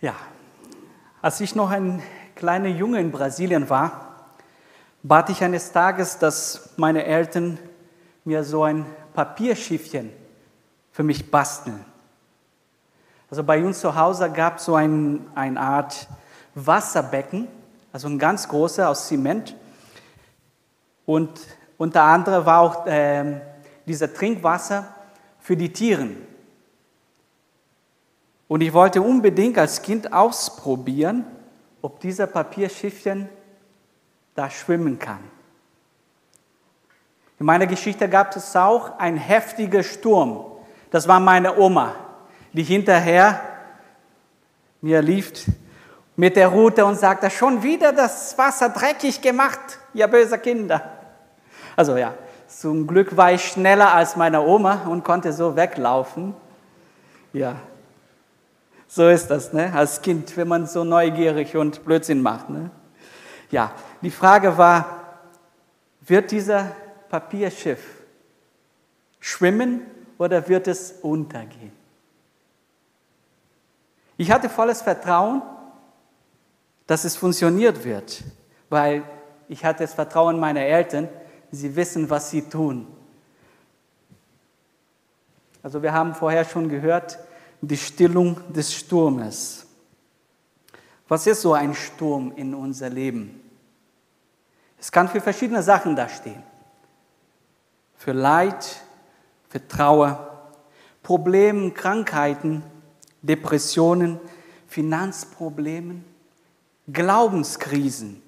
Ja, als ich noch ein kleiner Junge in Brasilien war, bat ich eines Tages, dass meine Eltern mir so ein Papierschiffchen für mich basteln. Also bei uns zu Hause gab es so ein, eine Art Wasserbecken, also ein ganz großer aus Zement. Und unter anderem war auch äh, dieser Trinkwasser für die Tiere. Und ich wollte unbedingt als Kind ausprobieren, ob dieser Papierschiffchen da schwimmen kann. In meiner Geschichte gab es auch einen heftigen Sturm. Das war meine Oma, die hinterher mir lief mit der Rute und sagte, schon wieder das Wasser dreckig gemacht, ihr böse Kinder. Also ja, zum Glück war ich schneller als meine Oma und konnte so weglaufen. Ja, so ist das, ne? als Kind, wenn man so neugierig und Blödsinn macht. Ne? Ja, die Frage war, wird dieser Papierschiff schwimmen oder wird es untergehen? Ich hatte volles Vertrauen, dass es funktioniert wird, weil ich hatte das Vertrauen meiner Eltern, sie wissen, was sie tun. Also wir haben vorher schon gehört, die Stillung des Sturmes. Was ist so ein Sturm in unser Leben? Es kann für verschiedene Sachen dastehen. Für Leid, für Trauer, Probleme, Krankheiten, Depressionen, Finanzproblemen, Glaubenskrisen.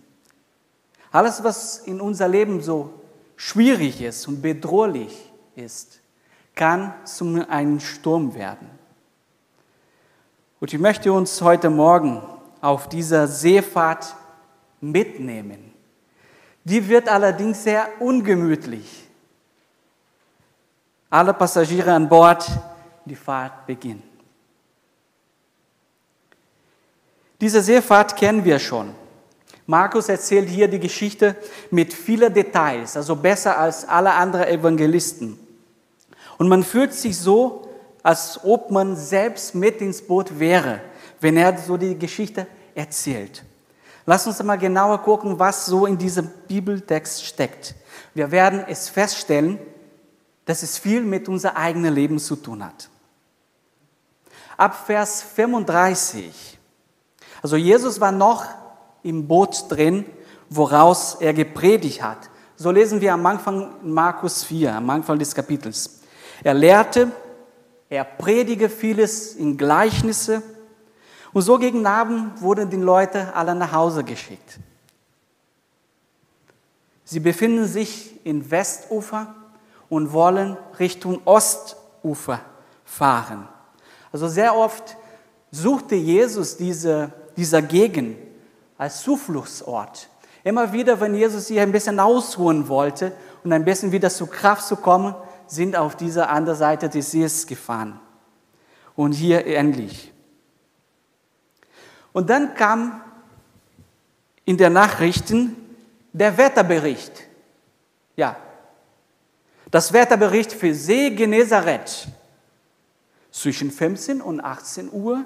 Alles, was in unser Leben so schwierig ist und bedrohlich ist, kann zu einem Sturm werden. Und ich möchte uns heute Morgen auf dieser Seefahrt mitnehmen. Die wird allerdings sehr ungemütlich. Alle Passagiere an Bord, die Fahrt beginnt. Diese Seefahrt kennen wir schon. Markus erzählt hier die Geschichte mit vielen Details, also besser als alle anderen Evangelisten. Und man fühlt sich so, als ob man selbst mit ins Boot wäre, wenn er so die Geschichte erzählt. Lass uns mal genauer gucken, was so in diesem Bibeltext steckt. Wir werden es feststellen, dass es viel mit unser eigenes Leben zu tun hat. Ab Vers 35. Also Jesus war noch im Boot drin, woraus er gepredigt hat. So lesen wir am Anfang Markus 4, am Anfang des Kapitels. Er lehrte er predige vieles in Gleichnisse. Und so gegen Abend wurden die Leute alle nach Hause geschickt. Sie befinden sich in Westufer und wollen Richtung Ostufer fahren. Also sehr oft suchte Jesus diese, dieser Gegend als Zufluchtsort. Immer wieder, wenn Jesus sich ein bisschen ausruhen wollte und ein bisschen wieder zur Kraft zu kommen, sind auf dieser anderen Seite des Sees gefahren. Und hier endlich. Und dann kam in der Nachrichten der Wetterbericht. Ja, das Wetterbericht für See Genezareth. Zwischen 15 und 18 Uhr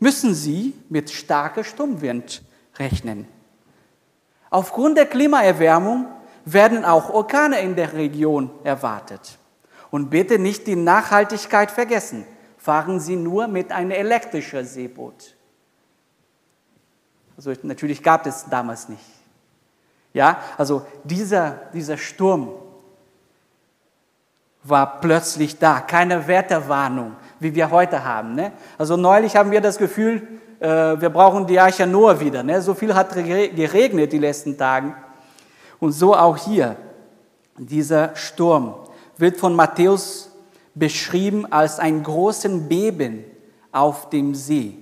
müssen Sie mit starker Sturmwind rechnen. Aufgrund der Klimaerwärmung werden auch Orkane in der Region erwartet. Und bitte nicht die Nachhaltigkeit vergessen. Fahren Sie nur mit einem elektrischen Seeboot. Also natürlich gab es damals nicht. Ja, also dieser, dieser Sturm war plötzlich da, keine Wetterwarnung, wie wir heute haben. Ne? Also neulich haben wir das Gefühl, äh, wir brauchen die Arche Noah wieder. Ne? So viel hat geregnet die letzten Tage. Und so auch hier. Dieser Sturm wird von Matthäus beschrieben als ein großen Beben auf dem See.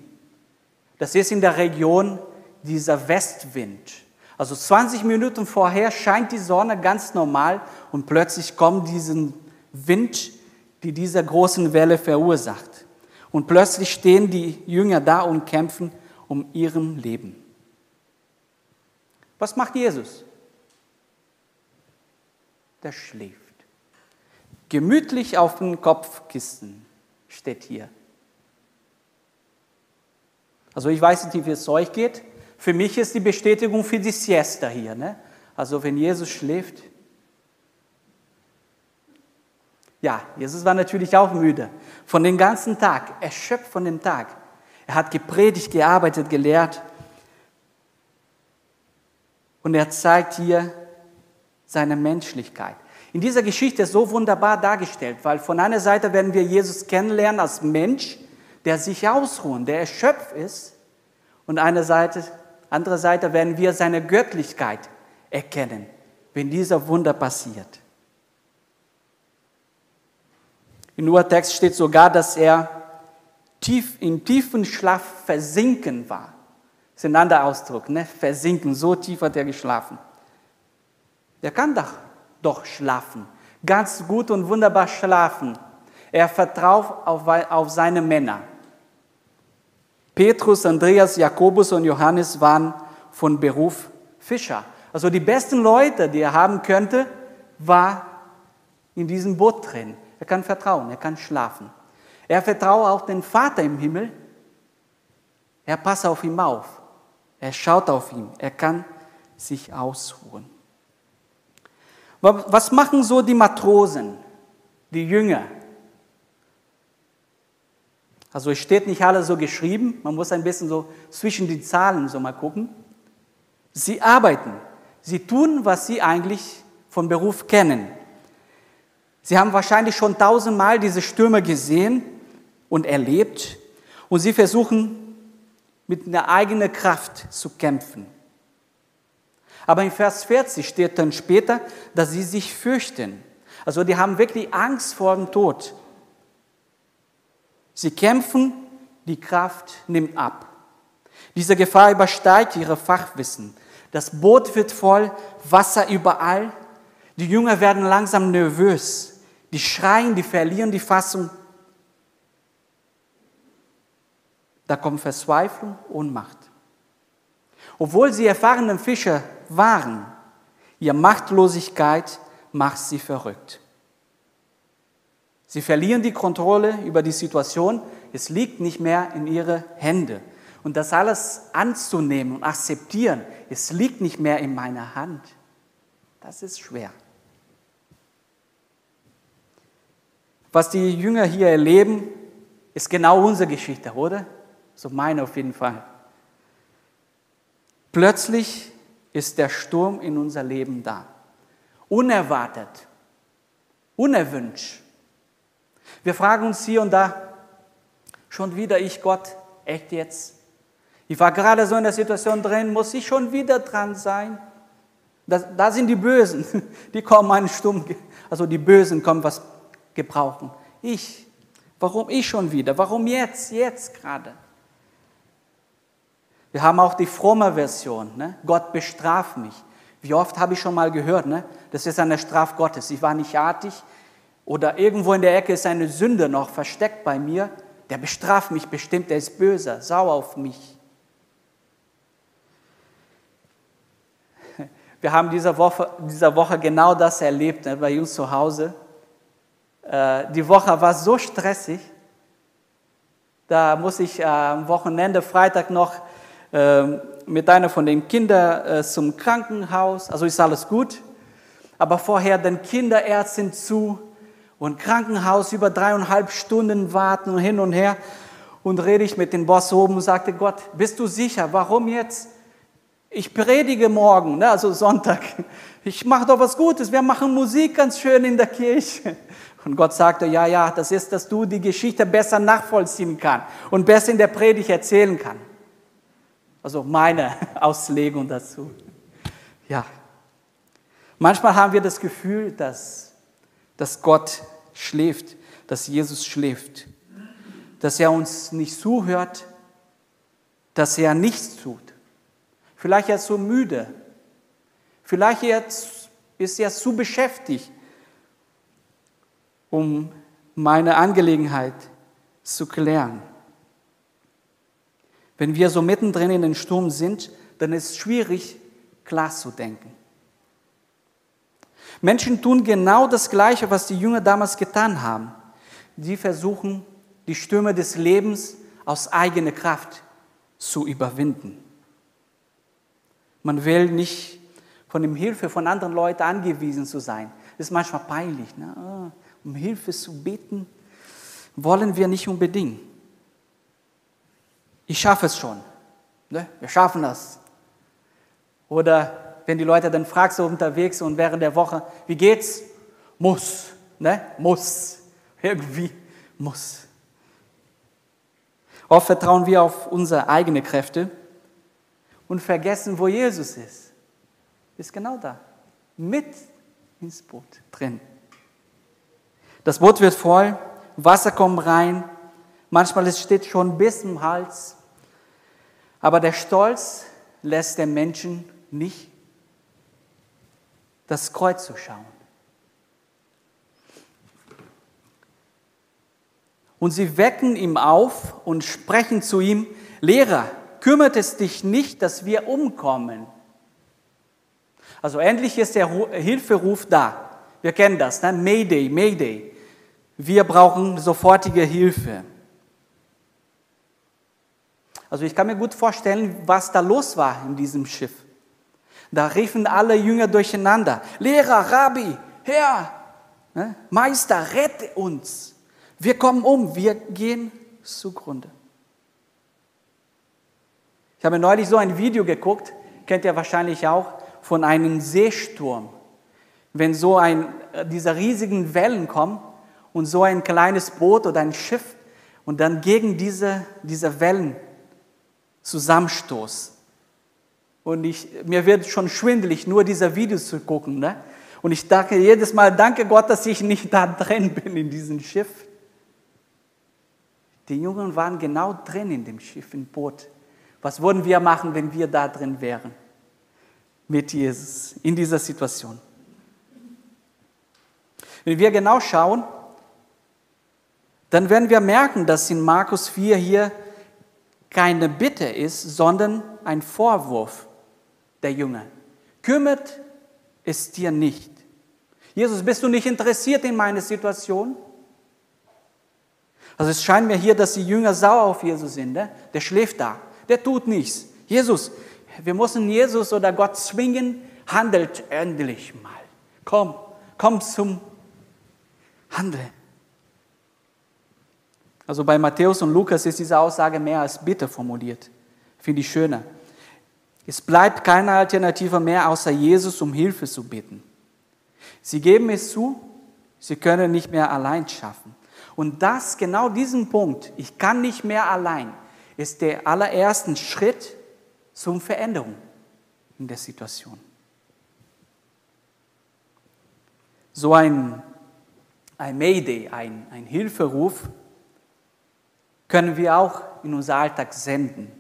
Das ist in der Region dieser Westwind. Also 20 Minuten vorher scheint die Sonne ganz normal und plötzlich kommt diesen Wind, die diese großen Welle verursacht. Und plötzlich stehen die Jünger da und kämpfen um ihren Leben. Was macht Jesus? Der schläft. Gemütlich auf dem Kopfkissen steht hier. Also ich weiß nicht, wie es euch geht. Für mich ist die Bestätigung für die Siesta hier. Ne? Also wenn Jesus schläft. Ja, Jesus war natürlich auch müde. Von dem ganzen Tag, erschöpft von dem Tag. Er hat gepredigt, gearbeitet, gelehrt. Und er zeigt hier seine Menschlichkeit. In dieser Geschichte ist so wunderbar dargestellt, weil von einer Seite werden wir Jesus kennenlernen als Mensch, der sich ausruht, der erschöpft ist. Und eine Seite, andere Seite werden wir seine Göttlichkeit erkennen, wenn dieser Wunder passiert. Im Urtext steht sogar, dass er tief, in tiefen Schlaf versinken war. Das ist ein anderer Ausdruck, ne? versinken, so tief hat er geschlafen. Der kann doch, doch schlafen, ganz gut und wunderbar schlafen. Er vertraut auf, auf seine Männer. Petrus, Andreas, Jakobus und Johannes waren von Beruf Fischer. Also die besten Leute, die er haben könnte, war in diesem Boot drin. Er kann vertrauen, er kann schlafen. Er vertraut auch den Vater im Himmel. Er passt auf ihn auf. Er schaut auf ihn. Er kann sich ausruhen. Was machen so die Matrosen, die Jünger? Also es steht nicht alles so geschrieben, man muss ein bisschen so zwischen die Zahlen so mal gucken. Sie arbeiten, sie tun, was sie eigentlich von Beruf kennen. Sie haben wahrscheinlich schon tausendmal diese Stürme gesehen und erlebt und sie versuchen mit einer eigenen Kraft zu kämpfen. Aber in Vers 40 steht dann später, dass sie sich fürchten. Also die haben wirklich Angst vor dem Tod. Sie kämpfen, die Kraft nimmt ab. Diese Gefahr übersteigt ihre Fachwissen. Das Boot wird voll, Wasser überall. Die Jünger werden langsam nervös. Die schreien, die verlieren die Fassung. Da kommt Verzweiflung, Ohnmacht. Obwohl sie erfahrene Fischer waren, ihre Machtlosigkeit macht sie verrückt. Sie verlieren die Kontrolle über die Situation. Es liegt nicht mehr in ihre Hände. Und das alles anzunehmen und akzeptieren, es liegt nicht mehr in meiner Hand. Das ist schwer. Was die Jünger hier erleben, ist genau unsere Geschichte, oder? So meine auf jeden Fall. Plötzlich ist der Sturm in unser Leben da. Unerwartet, unerwünscht. Wir fragen uns hier und da, schon wieder ich Gott, echt jetzt? Ich war gerade so in der Situation drin, muss ich schon wieder dran sein? Das, da sind die Bösen, die kommen einen Stumm, also die Bösen kommen was gebrauchen. Ich, warum ich schon wieder? Warum jetzt, jetzt gerade? Wir haben auch die fromme Version, ne? Gott bestraft mich. Wie oft habe ich schon mal gehört, ne? das ist eine Straf Gottes. Ich war nicht artig, oder irgendwo in der Ecke ist eine Sünde noch versteckt bei mir, der bestraft mich bestimmt, der ist böse, sauer auf mich. Wir haben diese Woche, diese Woche genau das erlebt ne, bei uns zu Hause. Äh, die Woche war so stressig, da muss ich äh, am Wochenende, Freitag noch mit einer von den Kindern äh, zum Krankenhaus, also ist alles gut, aber vorher den Kinderärztin zu, und Krankenhaus über dreieinhalb Stunden warten hin und her. Und rede ich mit dem Boss oben und sagte, Gott, bist du sicher? Warum jetzt? Ich predige morgen, ne, also Sonntag. Ich mache doch was Gutes. Wir machen Musik ganz schön in der Kirche. Und Gott sagte, ja, ja, das ist, dass du die Geschichte besser nachvollziehen kannst und besser in der Predigt erzählen kannst. Also meine Auslegung dazu. Ja. Manchmal haben wir das Gefühl, dass dass Gott schläft, dass Jesus schläft, dass er uns nicht zuhört, dass er nichts tut. Vielleicht er ist so müde, vielleicht ist er zu beschäftigt, um meine Angelegenheit zu klären. Wenn wir so mittendrin in den Sturm sind, dann ist es schwierig, klar zu denken. Menschen tun genau das Gleiche, was die Jünger damals getan haben. Sie versuchen, die Stürme des Lebens aus eigener Kraft zu überwinden. Man will nicht von dem Hilfe von anderen Leuten angewiesen zu sein. Das ist manchmal peinlich. Ne? Ah, um Hilfe zu beten, wollen wir nicht unbedingt. Ich schaffe es schon. Ne? Wir schaffen das. Oder wenn die Leute dann fragst, so unterwegs und während der Woche, wie geht's? Muss. Ne? Muss. Irgendwie muss. Oft vertrauen wir auf unsere eigenen Kräfte und vergessen, wo Jesus ist. Ist genau da. Mit ins Boot drin. Das Boot wird voll, Wasser kommt rein, manchmal steht schon bis zum Hals. Aber der Stolz lässt den Menschen nicht das Kreuz zu schauen. Und sie wecken ihm auf und sprechen zu ihm, Lehrer, kümmert es dich nicht, dass wir umkommen. Also endlich ist der Hilferuf da. Wir kennen das, ne? Mayday, Mayday. Wir brauchen sofortige Hilfe. Also ich kann mir gut vorstellen, was da los war in diesem Schiff. Da riefen alle Jünger durcheinander. Lehrer, Rabbi, Herr, ne? Meister, rette uns. Wir kommen um, wir gehen zugrunde. Ich habe neulich so ein Video geguckt, kennt ihr wahrscheinlich auch, von einem Seesturm. Wenn so ein, äh, diese riesigen Wellen kommen und so ein kleines Boot oder ein Schiff und dann gegen diese, diese Wellen zusammenstoßt. Und ich, mir wird schon schwindelig, nur diese Videos zu gucken. Ne? Und ich dachte jedes Mal, danke Gott, dass ich nicht da drin bin in diesem Schiff. Die Jungen waren genau drin in dem Schiff, im Boot. Was würden wir machen, wenn wir da drin wären? Mit Jesus, in dieser Situation. Wenn wir genau schauen, dann werden wir merken, dass in Markus 4 hier keine Bitte ist, sondern ein Vorwurf der Jünger. Kümmert es dir nicht. Jesus, bist du nicht interessiert in meine Situation? Also es scheint mir hier, dass die Jünger sauer auf Jesus sind. Ne? Der schläft da der tut nichts. Jesus, wir müssen Jesus oder Gott zwingen, handelt endlich mal. Komm, komm zum Handeln. Also bei Matthäus und Lukas ist diese Aussage mehr als Bitte formuliert. Finde ich schöner. Es bleibt keine Alternative mehr, außer Jesus um Hilfe zu bitten. Sie geben es zu, sie können nicht mehr allein schaffen. Und das, genau diesen Punkt, ich kann nicht mehr allein, ist der allererste Schritt zur Veränderung in der Situation. So ein, ein Mayday, ein, ein Hilferuf, können wir auch in unser Alltag senden.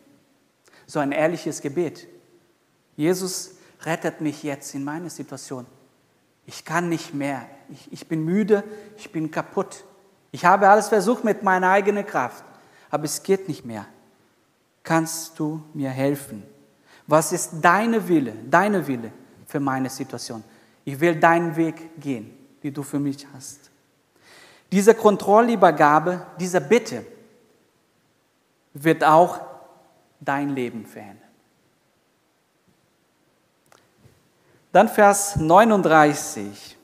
So ein ehrliches Gebet. Jesus rettet mich jetzt in meiner Situation. Ich kann nicht mehr. Ich, ich bin müde, ich bin kaputt. Ich habe alles versucht mit meiner eigenen Kraft, aber es geht nicht mehr kannst du mir helfen? Was ist deine Wille, deine Wille für meine Situation? Ich will deinen Weg gehen, die du für mich hast. Diese Kontrollübergabe, diese Bitte wird auch dein Leben verändern. Dann Vers 39.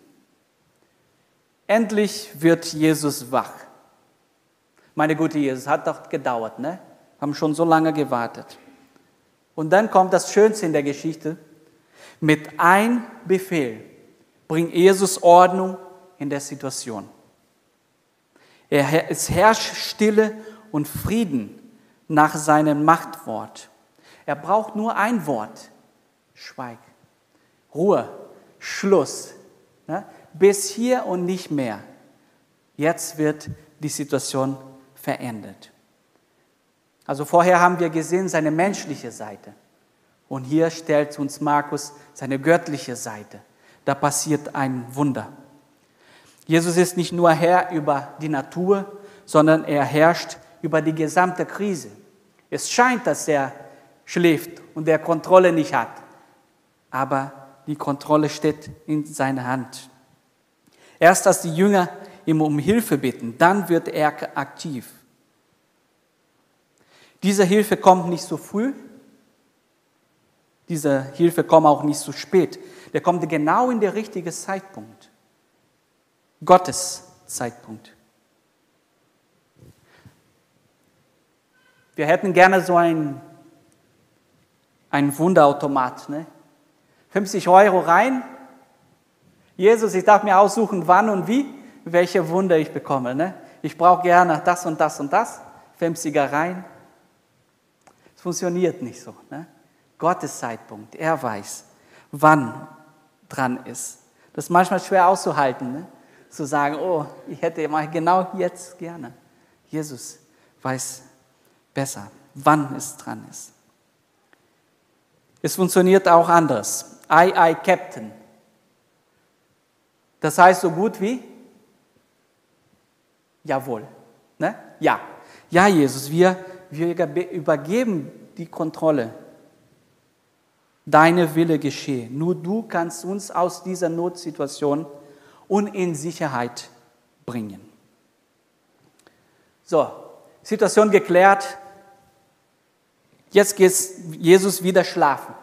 Endlich wird Jesus wach. Meine gute Jesus, hat doch gedauert, ne? haben schon so lange gewartet. Und dann kommt das Schönste in der Geschichte. Mit ein Befehl bringt Jesus Ordnung in der Situation. Es herrscht Stille und Frieden nach seinem Machtwort. Er braucht nur ein Wort. Schweig. Ruhe. Schluss. Bis hier und nicht mehr. Jetzt wird die Situation verändert. Also vorher haben wir gesehen seine menschliche Seite. Und hier stellt uns Markus seine göttliche Seite. Da passiert ein Wunder. Jesus ist nicht nur Herr über die Natur, sondern er herrscht über die gesamte Krise. Es scheint, dass er schläft und der Kontrolle nicht hat. Aber die Kontrolle steht in seiner Hand. Erst als die Jünger ihm um Hilfe bitten, dann wird er aktiv. Diese Hilfe kommt nicht so früh, diese Hilfe kommt auch nicht so spät. Der kommt genau in der richtigen Zeitpunkt. Gottes Zeitpunkt. Wir hätten gerne so ein, ein Wunderautomat. Ne? 50 Euro rein. Jesus, ich darf mir aussuchen, wann und wie, welche Wunder ich bekomme. Ne? Ich brauche gerne das und das und das. 50er rein. Es funktioniert nicht so. Ne? Gottes Zeitpunkt. Er weiß, wann dran ist. Das ist manchmal schwer auszuhalten, ne? zu sagen, oh, ich hätte mal genau jetzt gerne. Jesus weiß besser, wann es dran ist. Es funktioniert auch anders. I, I, Captain. Das heißt so gut wie Jawohl. Ne? Ja. Ja, Jesus, wir, wir übergeben die Kontrolle. Deine Wille geschehe. Nur du kannst uns aus dieser Notsituation und in Sicherheit bringen. So, Situation geklärt. Jetzt geht Jesus wieder schlafen,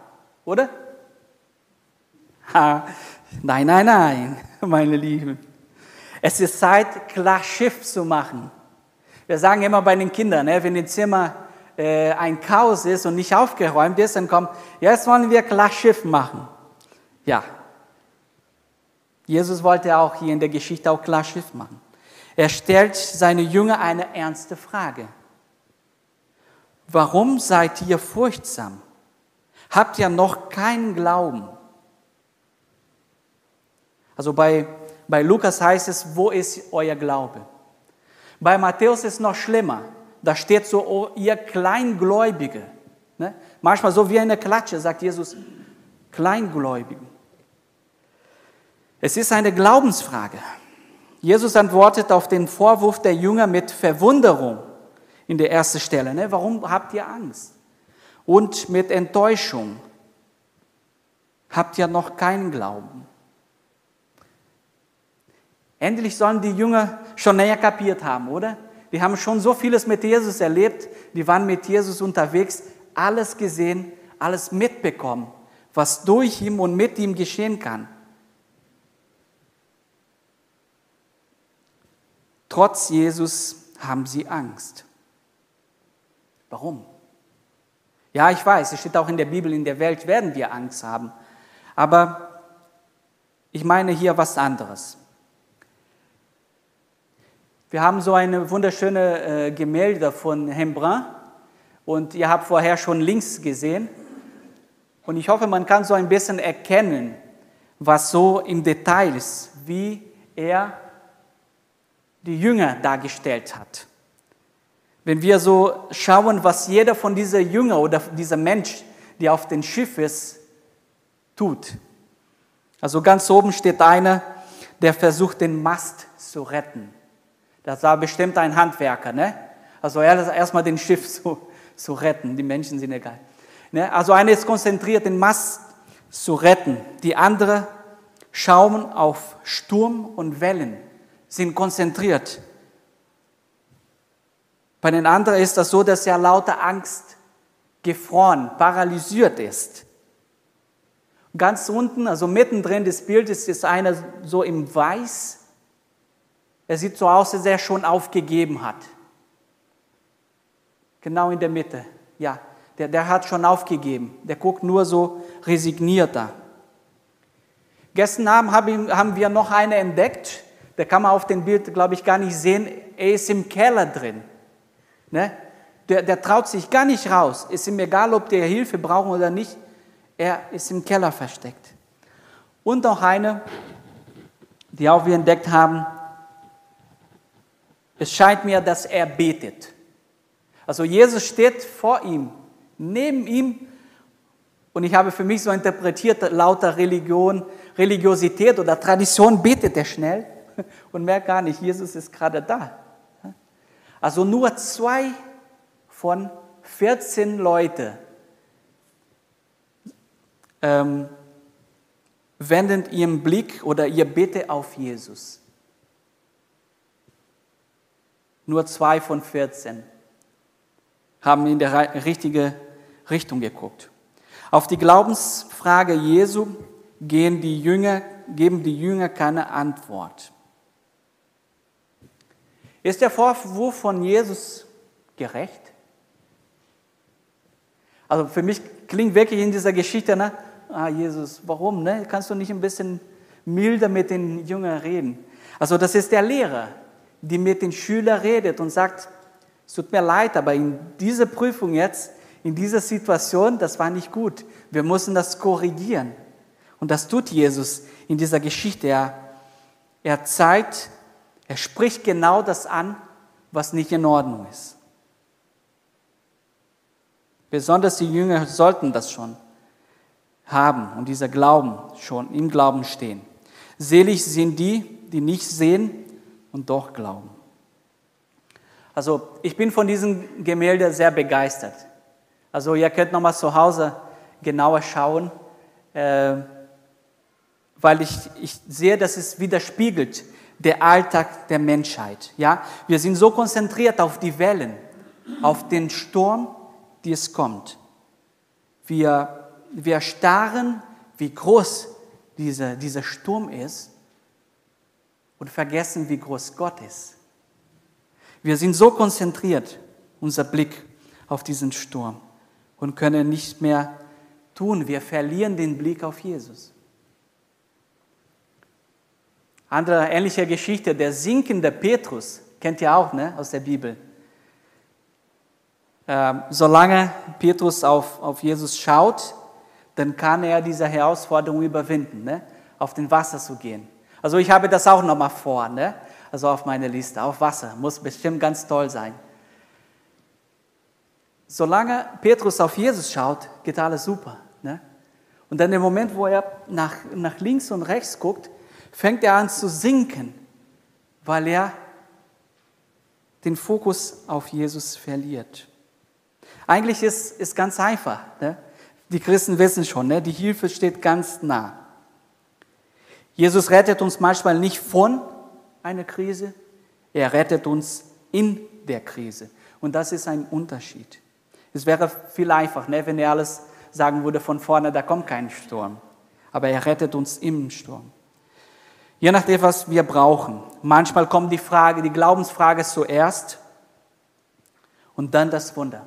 oder? Ha, nein, nein, nein, meine Lieben. Es ist Zeit, klar Schiff zu machen. Wir sagen immer bei den Kindern, ne, wenn im Zimmer äh, ein Chaos ist und nicht aufgeräumt ist, dann kommt, jetzt wollen wir klar Schiff machen. Ja. Jesus wollte auch hier in der Geschichte auch klar Schiff machen. Er stellt seine Jünger eine ernste Frage. Warum seid ihr furchtsam? Habt ihr noch keinen Glauben? Also bei, bei Lukas heißt es, wo ist euer Glaube? Bei Matthäus ist es noch schlimmer. Da steht so, oh, ihr Kleingläubige. Ne? Manchmal so wie eine Klatsche, sagt Jesus, Kleingläubigen. Es ist eine Glaubensfrage. Jesus antwortet auf den Vorwurf der Jünger mit Verwunderung in der ersten Stelle. Ne? Warum habt ihr Angst? Und mit Enttäuschung. Habt ihr noch keinen Glauben? Endlich sollen die Jünger schon näher kapiert haben, oder? Die haben schon so vieles mit Jesus erlebt, die waren mit Jesus unterwegs, alles gesehen, alles mitbekommen, was durch ihn und mit ihm geschehen kann. Trotz Jesus haben sie Angst. Warum? Ja, ich weiß, es steht auch in der Bibel, in der Welt werden wir Angst haben. Aber ich meine hier was anderes. Wir haben so eine wunderschöne äh, Gemälde von Rembrandt und ihr habt vorher schon links gesehen. Und ich hoffe, man kann so ein bisschen erkennen, was so im Detail ist, wie er die Jünger dargestellt hat. Wenn wir so schauen, was jeder von dieser Jünger oder dieser Mensch, der auf dem Schiff ist, tut. Also ganz oben steht einer, der versucht, den Mast zu retten. Das war bestimmt ein Handwerker, ne? Also erstmal den Schiff zu, zu retten. Die Menschen sind egal. Ne? Also einer ist konzentriert, den Mast zu retten. Die andere schauen auf Sturm und Wellen sind konzentriert. Bei den anderen ist das so, dass er lauter Angst gefroren, paralysiert ist. Ganz unten, also mittendrin des Bildes, ist einer so im Weiß. Er sieht so aus, als er schon aufgegeben hat. Genau in der Mitte. Ja, der, der hat schon aufgegeben. Der guckt nur so resigniert da. Gestern Abend haben wir noch einen entdeckt, der kann man auf dem Bild, glaube ich, gar nicht sehen. Er ist im Keller drin. Ne? Der, der traut sich gar nicht raus. Ist ihm egal, ob der Hilfe braucht oder nicht. Er ist im Keller versteckt. Und noch eine, die auch wir entdeckt haben. Es scheint mir, dass er betet. Also Jesus steht vor ihm, neben ihm. Und ich habe für mich so interpretiert, lauter Religion, Religiosität oder Tradition betet er schnell und merkt gar nicht, Jesus ist gerade da. Also nur zwei von 14 Leute ähm, wenden ihren Blick oder ihr Bitte auf Jesus. Nur zwei von 14 haben in die richtige Richtung geguckt. Auf die Glaubensfrage Jesu gehen die Jünger, geben die Jünger keine Antwort. Ist der Vorwurf von Jesus gerecht? Also für mich klingt wirklich in dieser Geschichte, ne? ah Jesus, warum? Ne? Kannst du nicht ein bisschen milder mit den Jüngern reden? Also das ist der Lehrer, die mit den Schülern redet und sagt, es tut mir leid, aber in dieser Prüfung jetzt, in dieser Situation, das war nicht gut. Wir müssen das korrigieren. Und das tut Jesus in dieser Geschichte. Er, er zeigt, er spricht genau das an, was nicht in Ordnung ist. Besonders die Jünger sollten das schon haben und dieser Glauben schon im Glauben stehen. Selig sind die, die nicht sehen und doch glauben. Also ich bin von diesem Gemälde sehr begeistert. Also ihr könnt nochmal zu Hause genauer schauen, äh, weil ich, ich sehe, dass es widerspiegelt der Alltag der Menschheit. Ja? Wir sind so konzentriert auf die Wellen, auf den Sturm, die es kommt. Wir, wir starren, wie groß dieser, dieser Sturm ist und vergessen, wie groß Gott ist. Wir sind so konzentriert, unser Blick auf diesen Sturm und können nicht mehr tun. Wir verlieren den Blick auf Jesus. Andere ähnliche Geschichte, der sinkende Petrus, kennt ihr auch ne, aus der Bibel. Ähm, solange Petrus auf, auf Jesus schaut, dann kann er diese Herausforderung überwinden, ne, auf den Wasser zu gehen. Also ich habe das auch nochmal vor, ne? also auf meine Liste, auf Wasser, muss bestimmt ganz toll sein. Solange Petrus auf Jesus schaut, geht alles super. Ne? Und dann im Moment, wo er nach, nach links und rechts guckt, fängt er an zu sinken, weil er den Fokus auf Jesus verliert. Eigentlich ist es ganz einfach. Ne? Die Christen wissen schon, ne? die Hilfe steht ganz nah. Jesus rettet uns manchmal nicht von einer Krise, er rettet uns in der Krise. Und das ist ein Unterschied. Es wäre viel einfacher, ne, wenn er alles sagen würde von vorne, da kommt kein Sturm. Aber er rettet uns im Sturm. Je nachdem, was wir brauchen. Manchmal kommt die Frage, die Glaubensfrage zuerst und dann das Wunder.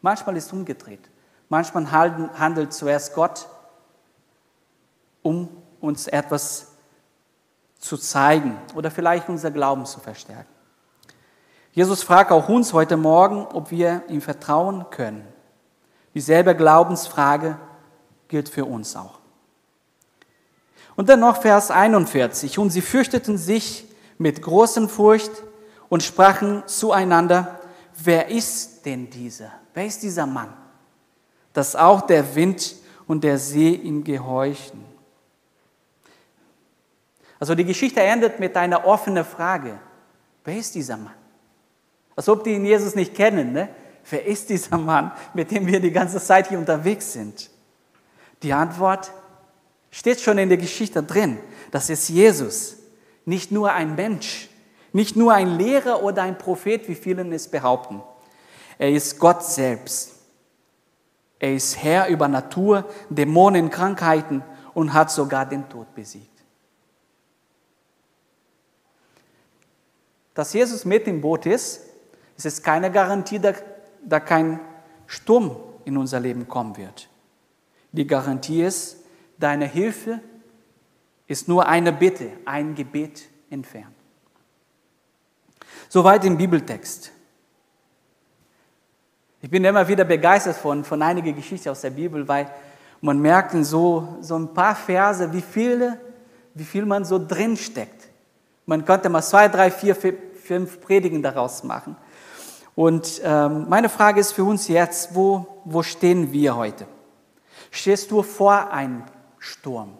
Manchmal ist umgedreht. Manchmal handelt zuerst Gott, um uns etwas zu zeigen oder vielleicht unser Glauben zu verstärken. Jesus fragt auch uns heute Morgen, ob wir ihm vertrauen können. Dieselbe Glaubensfrage gilt für uns auch. Und dann noch Vers 41. Und sie fürchteten sich mit großen Furcht und sprachen zueinander, wer ist denn dieser? Wer ist dieser Mann? Dass auch der Wind und der See ihm gehorchen. Also die Geschichte endet mit einer offenen Frage. Wer ist dieser Mann? Als ob die ihn Jesus nicht kennen. Ne? Wer ist dieser Mann, mit dem wir die ganze Zeit hier unterwegs sind? Die Antwort Steht schon in der Geschichte drin. Das ist Jesus. Nicht nur ein Mensch, nicht nur ein Lehrer oder ein Prophet, wie vielen es behaupten. Er ist Gott selbst. Er ist Herr über Natur, Dämonen, Krankheiten und hat sogar den Tod besiegt. Dass Jesus mit im Boot ist, es ist keine Garantie, da kein Sturm in unser Leben kommen wird. Die Garantie ist, Deine Hilfe ist nur eine Bitte, ein Gebet entfernt. Soweit im Bibeltext. Ich bin immer wieder begeistert von, von einigen Geschichten aus der Bibel, weil man merkt in so, so ein paar Verse, wie, viele, wie viel man so drin steckt. Man könnte mal zwei, drei, vier, fünf Predigen daraus machen. Und ähm, meine Frage ist für uns jetzt, wo, wo stehen wir heute? Stehst du vor einem Sturm.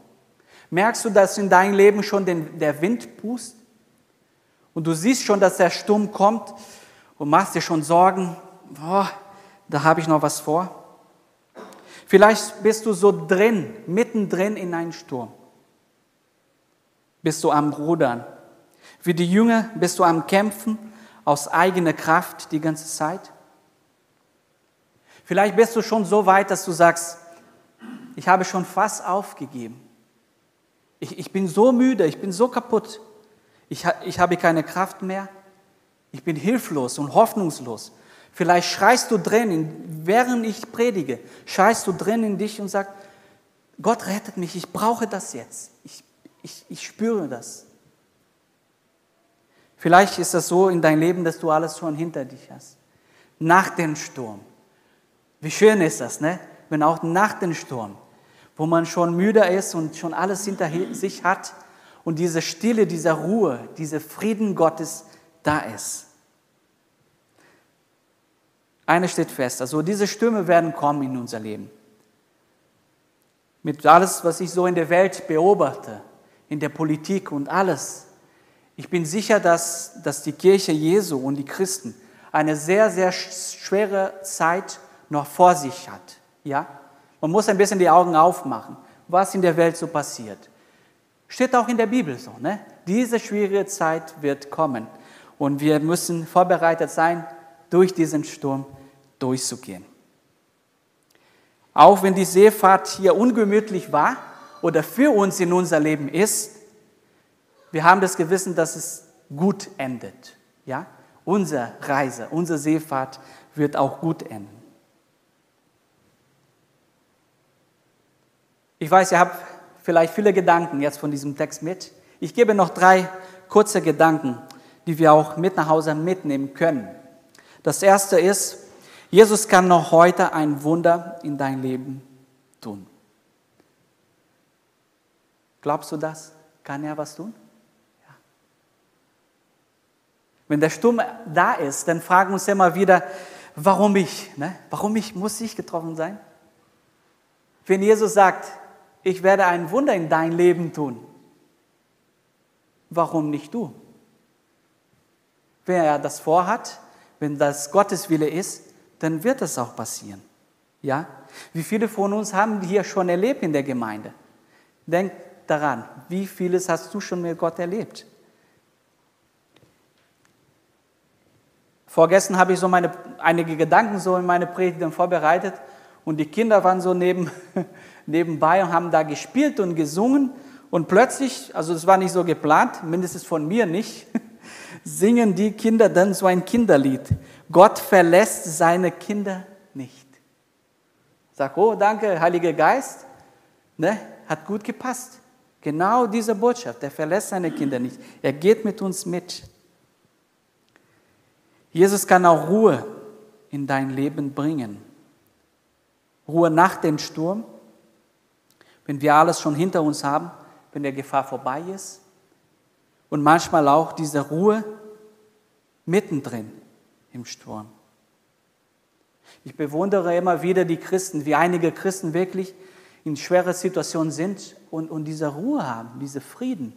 Merkst du, dass in deinem Leben schon den, der Wind pust? Und du siehst schon, dass der Sturm kommt und machst dir schon Sorgen, oh, da habe ich noch was vor. Vielleicht bist du so drin, mittendrin in einem Sturm. Bist du am Rudern. Wie die Jünger bist du am Kämpfen aus eigener Kraft die ganze Zeit. Vielleicht bist du schon so weit, dass du sagst, ich habe schon fast aufgegeben. Ich, ich bin so müde, ich bin so kaputt. Ich, ich habe keine Kraft mehr. Ich bin hilflos und hoffnungslos. Vielleicht schreist du drin, während ich predige, schreist du drin in dich und sagst, Gott rettet mich, ich brauche das jetzt. Ich, ich, ich spüre das. Vielleicht ist das so in deinem Leben, dass du alles schon hinter dich hast. Nach dem Sturm. Wie schön ist das, ne? wenn auch nach dem Sturm, wo man schon müde ist und schon alles hinter sich hat und diese Stille, diese Ruhe, dieser Frieden Gottes da ist. Eine steht fest, also diese Stürme werden kommen in unser Leben. Mit alles, was ich so in der Welt beobachte, in der Politik und alles. Ich bin sicher, dass, dass die Kirche Jesu und die Christen eine sehr, sehr schwere Zeit noch vor sich hat. Ja? Man muss ein bisschen die Augen aufmachen, was in der Welt so passiert. Steht auch in der Bibel so. Ne? Diese schwierige Zeit wird kommen und wir müssen vorbereitet sein, durch diesen Sturm durchzugehen. Auch wenn die Seefahrt hier ungemütlich war oder für uns in unser Leben ist, wir haben das Gewissen, dass es gut endet. Ja? Unsere Reise, unsere Seefahrt wird auch gut enden. Ich weiß, ihr habt vielleicht viele Gedanken jetzt von diesem Text mit. Ich gebe noch drei kurze Gedanken, die wir auch mit nach Hause mitnehmen können. Das erste ist, Jesus kann noch heute ein Wunder in dein Leben tun. Glaubst du das? Kann er was tun? Ja. Wenn der Sturm da ist, dann fragen wir uns immer wieder, warum ich? Ne? Warum ich? Muss ich getroffen sein? Wenn Jesus sagt, ich werde ein Wunder in dein Leben tun. Warum nicht du? Wenn er das vorhat, wenn das Gottes Wille ist, dann wird das auch passieren. Ja? Wie viele von uns haben hier schon erlebt in der Gemeinde? Denk daran, wie vieles hast du schon mit Gott erlebt? Vorgestern habe ich so meine, einige Gedanken so in meine Predigt vorbereitet und die Kinder waren so neben, nebenbei und haben da gespielt und gesungen. Und plötzlich, also es war nicht so geplant, mindestens von mir nicht, singen die Kinder dann so ein Kinderlied. Gott verlässt seine Kinder nicht. Sag, oh, danke, Heiliger Geist. Ne, hat gut gepasst. Genau diese Botschaft. Er verlässt seine Kinder nicht. Er geht mit uns mit. Jesus kann auch Ruhe in dein Leben bringen. Ruhe nach dem Sturm, wenn wir alles schon hinter uns haben, wenn der Gefahr vorbei ist. Und manchmal auch diese Ruhe mittendrin im Sturm. Ich bewundere immer wieder die Christen, wie einige Christen wirklich in schwerer Situation sind und, und diese Ruhe haben, diese Frieden.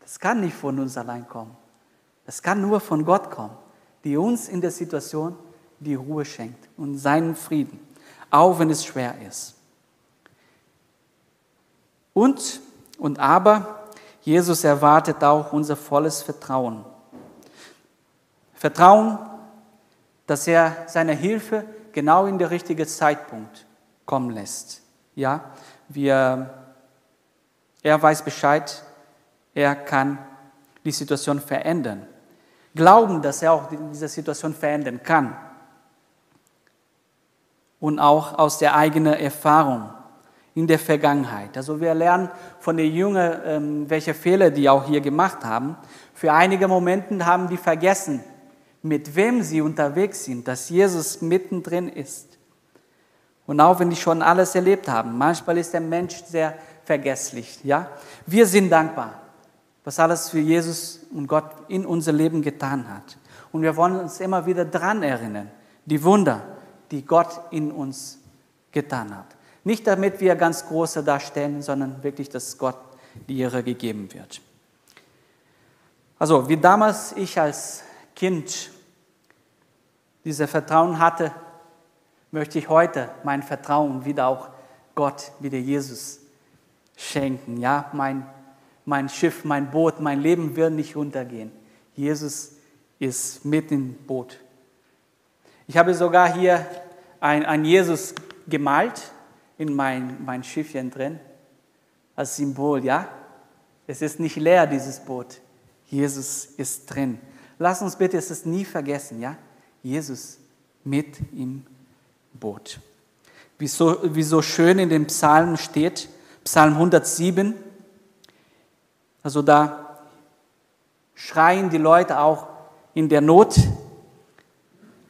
Das kann nicht von uns allein kommen. Das kann nur von Gott kommen, die uns in der Situation die Ruhe schenkt und seinen Frieden, auch wenn es schwer ist. Und, und aber, Jesus erwartet auch unser volles Vertrauen. Vertrauen, dass er seine Hilfe genau in den richtigen Zeitpunkt kommen lässt. Ja, wir, er weiß Bescheid, er kann die Situation verändern. Glauben, dass er auch diese Situation verändern kann und auch aus der eigenen Erfahrung in der Vergangenheit. Also wir lernen von den Jüngern, ähm, welche Fehler die auch hier gemacht haben. Für einige Momente haben die vergessen, mit wem sie unterwegs sind, dass Jesus mittendrin ist. Und auch wenn die schon alles erlebt haben, manchmal ist der Mensch sehr vergesslich. Ja? Wir sind dankbar, was alles für Jesus und Gott in unser Leben getan hat. Und wir wollen uns immer wieder dran erinnern, die Wunder, die Gott in uns getan hat. Nicht damit wir ganz große darstellen, sondern wirklich, dass Gott die Ehre gegeben wird. Also, wie damals ich als Kind dieses Vertrauen hatte, möchte ich heute mein Vertrauen wieder auch Gott, wieder Jesus schenken. Ja, mein, mein Schiff, mein Boot, mein Leben wird nicht untergehen. Jesus ist mit im Boot Ich habe sogar hier ein, ein Jesus gemalt in mein, mein Schiffchen drin, als Symbol, ja? Es ist nicht leer, dieses Boot. Jesus ist drin. Lass uns bitte es nie vergessen, ja? Jesus mit im Boot. Wie so, wie so schön in dem Psalm steht, Psalm 107, also da schreien die Leute auch in der Not.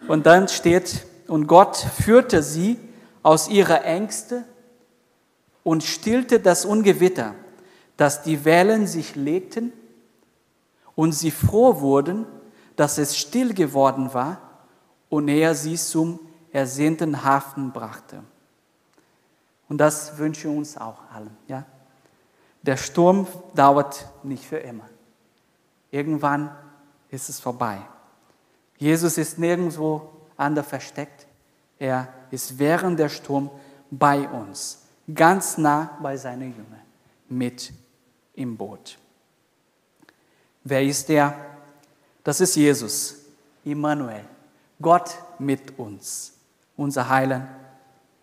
Und dann steht, und Gott führte sie aus ihrer Ängste und stillte das Ungewitter, dass die Wellen sich legten und sie froh wurden, dass es still geworden war und er sie zum ersehnten Hafen brachte. Und das wünschen wir uns auch allen. Ja? Der Sturm dauert nicht für immer. Irgendwann ist es vorbei. Jesus ist nirgendwo anders versteckt. Er ist während der Sturm bei uns, ganz nah bei seinen Jüngern, mit im Boot. Wer ist er? Das ist Jesus, Immanuel, Gott mit uns, unser Heiler,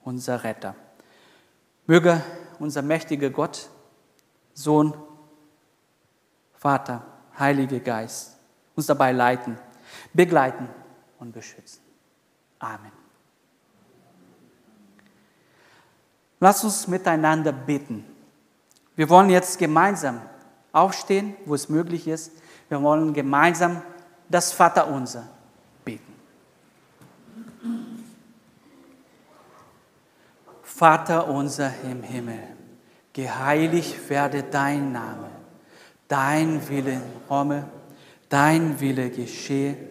unser Retter. Möge unser mächtiger Gott, Sohn, Vater, Heiliger Geist uns dabei leiten, begleiten und beschützen. Amen. Lass uns miteinander beten. Wir wollen jetzt gemeinsam aufstehen, wo es möglich ist. Wir wollen gemeinsam das Vaterunser beten. Vater unser im Himmel, geheiligt werde dein Name, dein Wille komme, dein Wille geschehe,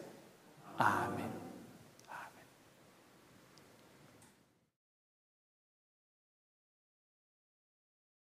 Amen.